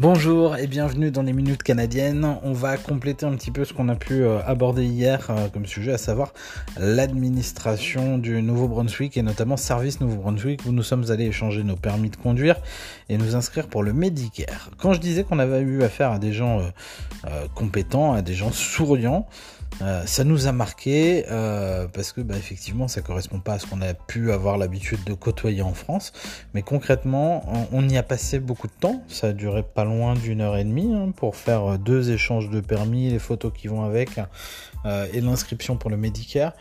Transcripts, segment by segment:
Bonjour et bienvenue dans les minutes canadiennes. On va compléter un petit peu ce qu'on a pu euh, aborder hier euh, comme sujet, à savoir l'administration du Nouveau-Brunswick et notamment Service Nouveau-Brunswick où nous sommes allés échanger nos permis de conduire et nous inscrire pour le Medicare. Quand je disais qu'on avait eu affaire à des gens euh, compétents, à des gens souriants, ça nous a marqué parce que bah, effectivement ça correspond pas à ce qu'on a pu avoir l'habitude de côtoyer en France mais concrètement on, y a passé beaucoup de temps ça a duré pas loin d'une heure et demie hein, pour faire deux échanges de permis les photos qui vont avec euh, et l'inscription pour le Medicare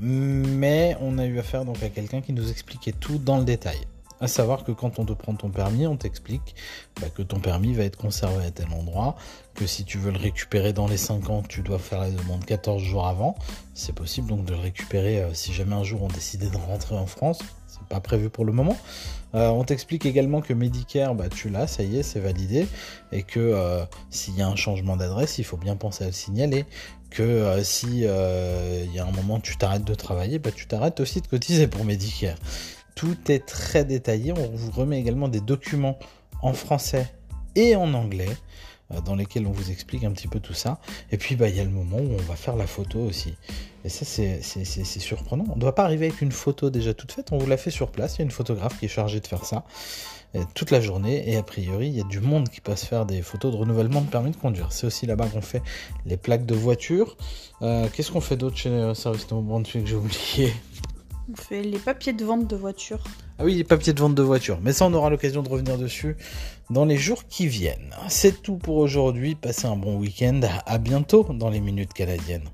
mais on a eu affaire donc à quelqu'un qui nous expliquait tout dans le détail à savoir que quand on te prend ton permis, on t'explique bah, que ton permis va être conservé à tel endroit, que si tu veux le récupérer dans les 5 ans, tu dois faire la demande 14 jours avant. C'est possible donc de le récupérer euh, si jamais un jour on décidait de rentrer en France. C'est pas prévu pour le moment. Euh, on t'explique également que Medicare, bah, tu l'as, ça y est, c'est validé, et que euh, s'il y a un changement d'adresse, il faut bien penser à le signaler. Que si il y a un moment tu t'arrêtes de travailler, bah, tu t'arrêtes aussi de cotiser pour Medicare. Tout est très détaillé. On vous remet également des documents en français et en anglais euh, dans lesquels on vous explique un petit peu tout ça. Et puis, bah, il y a le moment où on va faire la photo aussi. Et ça, c'est surprenant. On ne doit pas arriver avec une photo déjà toute faite. On vous la fait sur place. Il y a une photographe qui est chargée de faire ça euh, toute la journée. Et a priori, il y a du monde qui passe faire des photos de renouvellement de permis de conduire. C'est aussi là-bas qu'on fait les plaques de voiture. Euh, qu'est-ce qu'on fait d'autre chez Service No que j'ai oublié? On fait les papiers de vente de voiture. Ah oui, les papiers de vente de voiture. Mais ça, on aura l'occasion de revenir dessus dans les jours qui viennent. C'est tout pour aujourd'hui. Passez un bon week-end. À bientôt dans les minutes canadiennes.